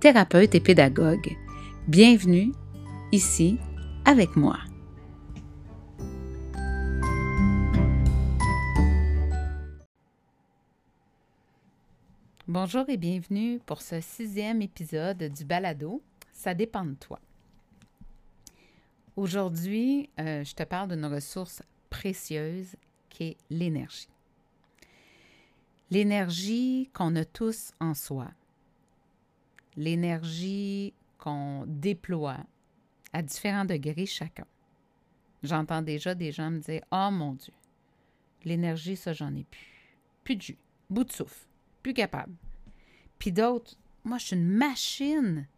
thérapeute et pédagogue. Bienvenue ici avec moi. Bonjour et bienvenue pour ce sixième épisode du balado. Ça dépend de toi. Aujourd'hui, euh, je te parle d'une ressource précieuse qui est l'énergie. L'énergie qu'on a tous en soi. L'énergie qu'on déploie à différents degrés chacun. J'entends déjà des gens me dire Oh mon Dieu, l'énergie, ça, j'en ai plus. Plus de jus, bout de souffle, plus capable. Puis d'autres, moi, je suis une machine.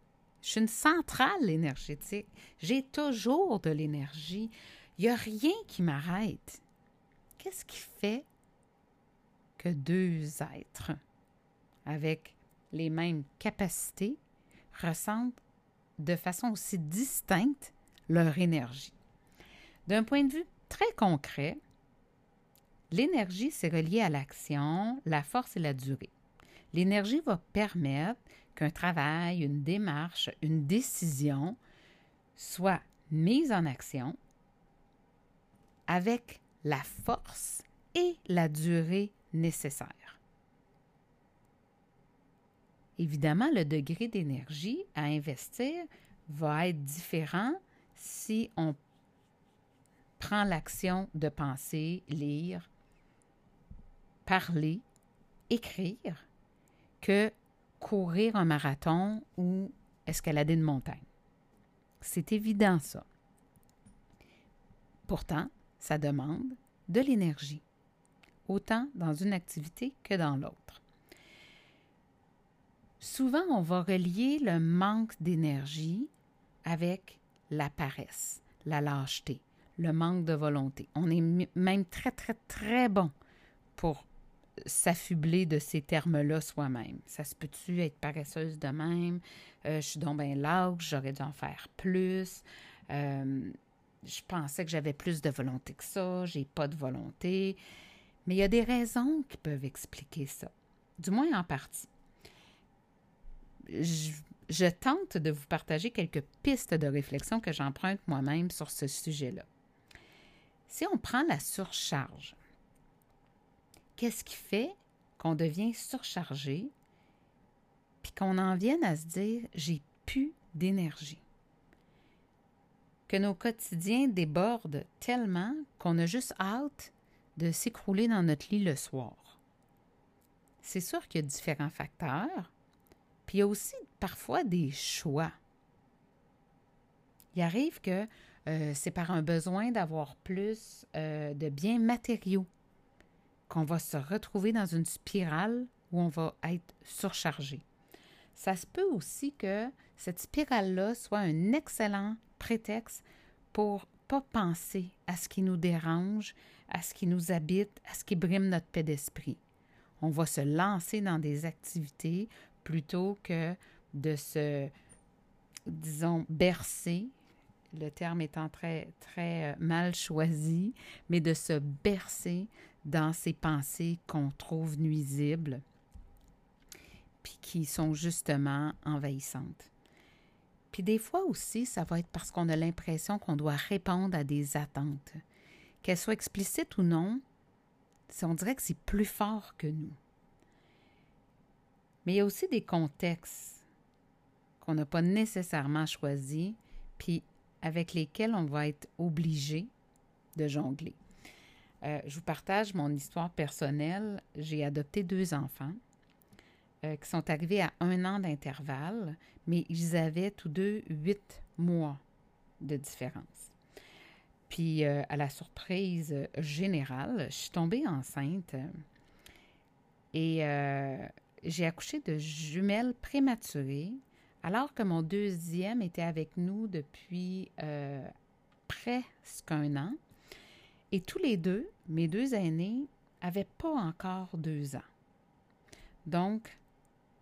Je suis une centrale énergétique. J'ai toujours de l'énergie. Il n'y a rien qui m'arrête. Qu'est-ce qui fait que deux êtres avec les mêmes capacités ressentent de façon aussi distincte leur énergie. D'un point de vue très concret, l'énergie, c'est relié à l'action, la force et la durée. L'énergie va permettre qu'un travail, une démarche, une décision soit mise en action avec la force et la durée nécessaire. Évidemment, le degré d'énergie à investir va être différent si on prend l'action de penser, lire, parler, écrire, que courir un marathon ou escalader une montagne. C'est évident ça. Pourtant, ça demande de l'énergie autant dans une activité que dans l'autre. Souvent, on va relier le manque d'énergie avec la paresse, la lâcheté, le manque de volonté. On est même très, très, très bon pour s'affubler de ces termes-là soi-même. Ça se peut-tu être paresseuse de même? Euh, je suis donc bien j'aurais dû en faire plus. Euh, je pensais que j'avais plus de volonté que ça, j'ai pas de volonté. Mais il y a des raisons qui peuvent expliquer ça, du moins en partie. Je, tente de vous partager quelques pistes de réflexion que j'emprunte moi-même sur ce sujet-là. Si on prend la surcharge, qu'est-ce qui fait qu'on devient surchargé puis qu'on en vienne à se dire j'ai plus d'énergie? Que nos quotidiens débordent tellement qu'on a juste hâte de s'écrouler dans notre lit le soir. C'est sûr qu'il y a différents facteurs, il y a aussi parfois des choix. Il arrive que euh, c'est par un besoin d'avoir plus euh, de biens matériaux qu'on va se retrouver dans une spirale où on va être surchargé. Ça se peut aussi que cette spirale-là soit un excellent prétexte pour pas penser à ce qui nous dérange, à ce qui nous habite, à ce qui brime notre paix d'esprit. On va se lancer dans des activités plutôt que de se, disons, bercer, le terme étant très, très euh, mal choisi, mais de se bercer dans ces pensées qu'on trouve nuisibles, puis qui sont justement envahissantes. Puis des fois aussi, ça va être parce qu'on a l'impression qu'on doit répondre à des attentes. Qu'elles soient explicites ou non, on dirait que c'est plus fort que nous. Mais il y a aussi des contextes qu'on n'a pas nécessairement choisis, puis avec lesquels on va être obligé de jongler. Euh, je vous partage mon histoire personnelle. J'ai adopté deux enfants. Euh, qui sont arrivés à un an d'intervalle, mais ils avaient tous deux huit mois de différence. Puis, euh, à la surprise générale, je suis tombée enceinte et j'ai accouché de jumelles prématurées Alors que mon deuxième était avec nous depuis euh, presque un an, et tous les deux, mes deux aînés, n'avaient pas encore deux ans. Donc,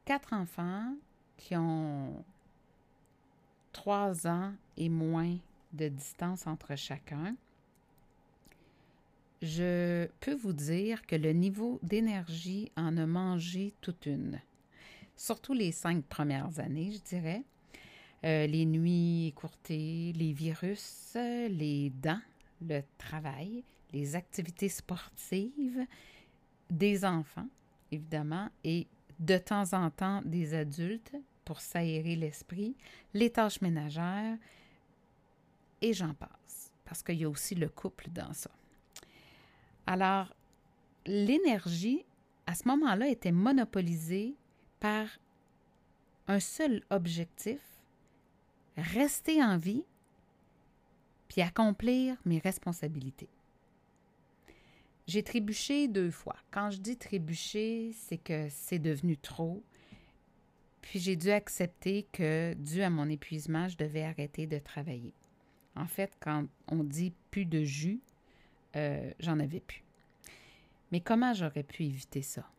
quatre enfants qui ont trois ans et moins de distance entre chacun, je peux vous dire que le niveau d'énergie en a mangé toute une. Surtout les cinq premières années, je dirais. Euh, les nuits écourtées, les virus, les dents, le travail, les activités sportives, des enfants, évidemment, et de temps en temps des adultes pour s'aérer l'esprit, les tâches ménagères, et j'en passe, parce qu'il y a aussi le couple dans ça. Alors, l'énergie, à ce moment-là, était monopolisée par un seul objectif, rester en vie, puis accomplir mes responsabilités. J'ai trébuché deux fois. Quand je dis trébucher, c'est que c'est devenu trop. Puis j'ai dû accepter que, dû à mon épuisement, je devais arrêter de travailler. En fait, quand on dit plus de jus, euh, j'en avais plus. Mais comment j'aurais pu éviter ça?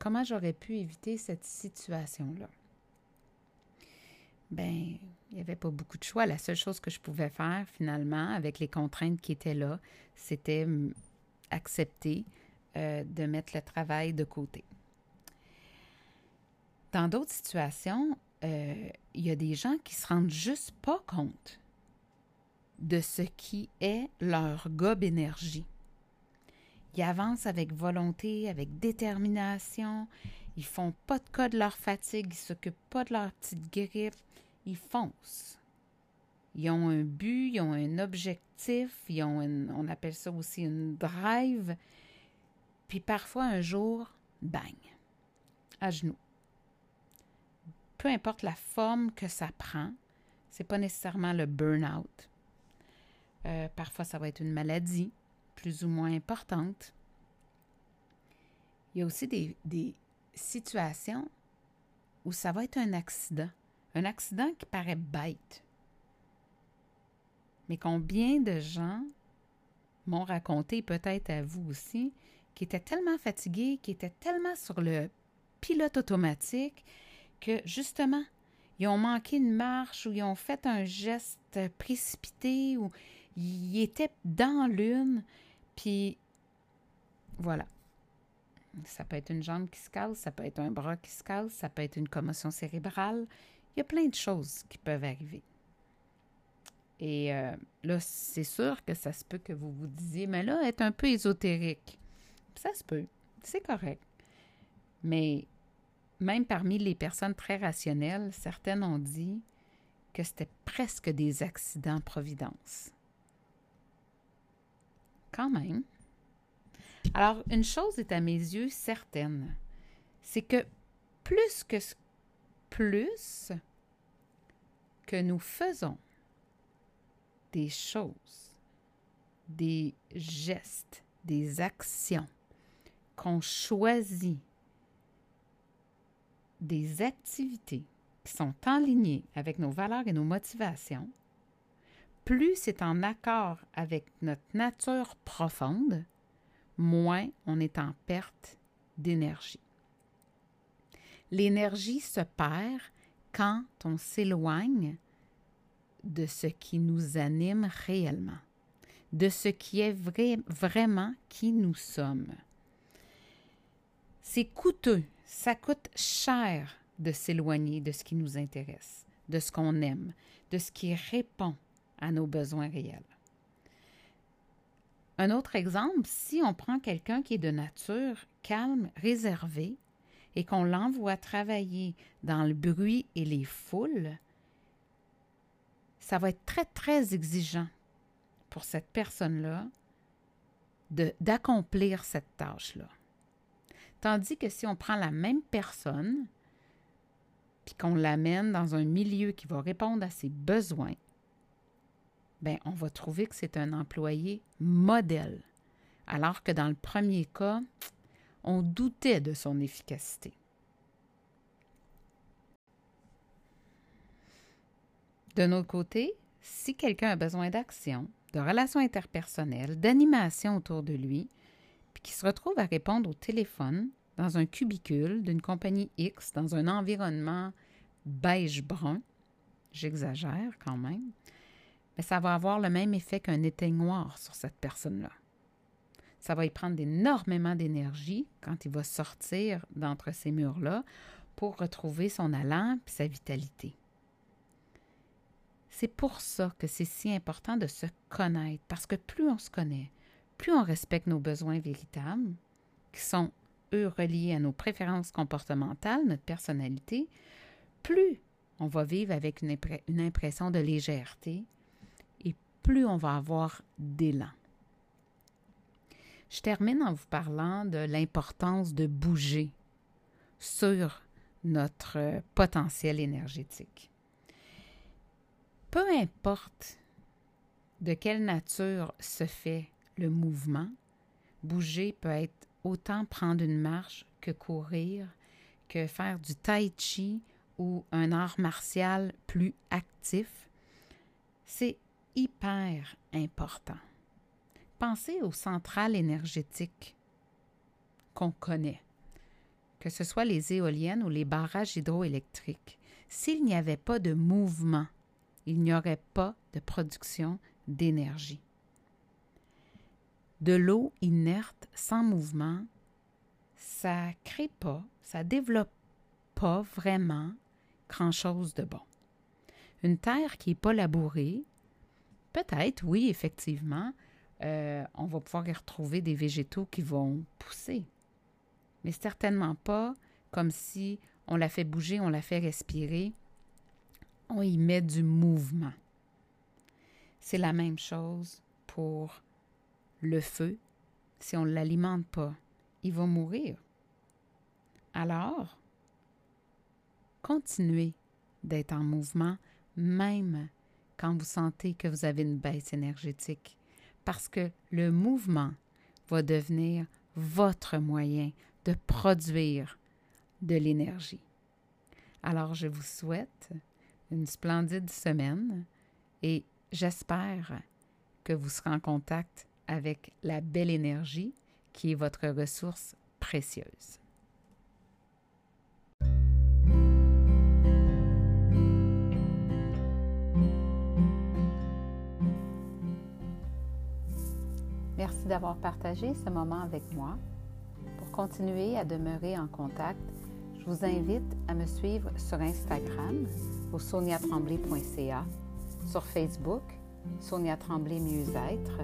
Comment j'aurais pu éviter cette situation-là? Ben, il n'y avait pas beaucoup de choix. La seule chose que je pouvais faire, finalement, avec les contraintes qui étaient là, c'était accepter euh, de mettre le travail de côté. Dans d'autres situations, euh, il y a des gens qui se rendent juste pas compte de ce qui est leur gobe énergie. Ils avancent avec volonté, avec détermination. Ils font pas de cas de leur fatigue, ils s'occupent pas de leur petite grippe. Ils foncent. Ils ont un but, ils ont un objectif, ils ont on appelle ça aussi une drive. Puis parfois un jour, bang, à genoux. Peu importe la forme que ça prend, c'est pas nécessairement le burn-out. Euh, parfois, ça va être une maladie plus ou moins importante. Il y a aussi des, des situations où ça va être un accident. Un accident qui paraît bête. Mais combien de gens m'ont raconté, peut-être à vous aussi, qui étaient tellement fatigués, qui étaient tellement sur le pilote automatique, que justement, ils ont manqué une marche ou ils ont fait un geste précipité ou ils étaient dans l'une, puis voilà. Ça peut être une jambe qui se casse, ça peut être un bras qui se casse, ça peut être une commotion cérébrale. Il y a plein de choses qui peuvent arriver. Et euh, là, c'est sûr que ça se peut que vous vous disiez, mais là, être un peu ésotérique. Ça se peut, c'est correct. Mais même parmi les personnes très rationnelles, certaines ont dit que c'était presque des accidents-providence. Alors, une chose est à mes yeux certaine, c'est que plus que plus que nous faisons des choses, des gestes, des actions qu'on choisit des activités qui sont en ligne avec nos valeurs et nos motivations, plus c'est en accord avec notre nature profonde, moins on est en perte d'énergie. L'énergie se perd quand on s'éloigne de ce qui nous anime réellement, de ce qui est vrai, vraiment qui nous sommes. C'est coûteux ça coûte cher de s'éloigner de ce qui nous intéresse, de ce qu'on aime, de ce qui répond à nos besoins réels. Un autre exemple, si on prend quelqu'un qui est de nature calme, réservé, et qu'on l'envoie travailler dans le bruit et les foules, ça va être très, très exigeant pour cette personne-là d'accomplir cette tâche-là. Tandis que si on prend la même personne, puis qu'on l'amène dans un milieu qui va répondre à ses besoins, ben on va trouver que c'est un employé modèle. Alors que dans le premier cas, on doutait de son efficacité. De notre côté, si quelqu'un a besoin d'action, de relations interpersonnelles, d'animation autour de lui, puis qu'il se retrouve à répondre au téléphone dans un cubicule d'une compagnie X, dans un environnement beige-brun, j'exagère quand même, mais ça va avoir le même effet qu'un éteignoir sur cette personne-là. Ça va y prendre énormément d'énergie quand il va sortir d'entre ces murs-là pour retrouver son allant et sa vitalité. C'est pour ça que c'est si important de se connaître, parce que plus on se connaît, plus on respecte nos besoins véritables, qui sont, eux, reliés à nos préférences comportementales, notre personnalité, plus on va vivre avec une, impression de légèreté et plus on va avoir d'élan. Je termine en vous parlant de l'importance de bouger sur notre potentiel énergétique. Peu importe de quelle nature se fait le mouvement, bouger peut être autant prendre une marche que courir, que faire du tai chi ou un art martial plus actif. C'est hyper important. Pensez aux centrales énergétiques qu'on connaît, que ce soit les éoliennes ou les barrages hydroélectriques. S'il n'y avait pas de mouvement, il n'y aurait pas de production d'énergie. De l'eau inerte sans mouvement, ça crée pas, ça développe pas vraiment grand-chose de bon. Une terre qui n'est pas labourée, peut-être, oui, effectivement, euh, on va pouvoir y retrouver des végétaux qui vont pousser. Mais certainement pas comme si on la fait bouger, on la fait respirer, on y met du mouvement. C'est la même chose pour le feu. Si on ne l'alimente pas, il va mourir. Alors, continuez d'être en mouvement même quand vous sentez que vous avez une baisse énergétique parce que le mouvement va devenir votre moyen de produire de l'énergie. Alors, je vous souhaite une splendide semaine et j'espère que vous serez en contact avec la belle énergie qui est votre ressource précieuse. Merci d'avoir partagé ce moment avec moi. Pour continuer à demeurer en contact, je vous invite à me suivre sur Instagram au soniatremblay.ca, sur Facebook, Sonia Tremblay Mieux-être,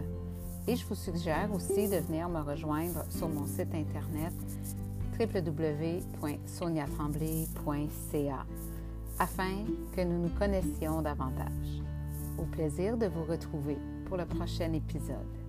et je vous suggère aussi de venir me rejoindre sur mon site internet www.soniatremblay.ca afin que nous nous connaissions davantage. Au plaisir de vous retrouver pour le prochain épisode.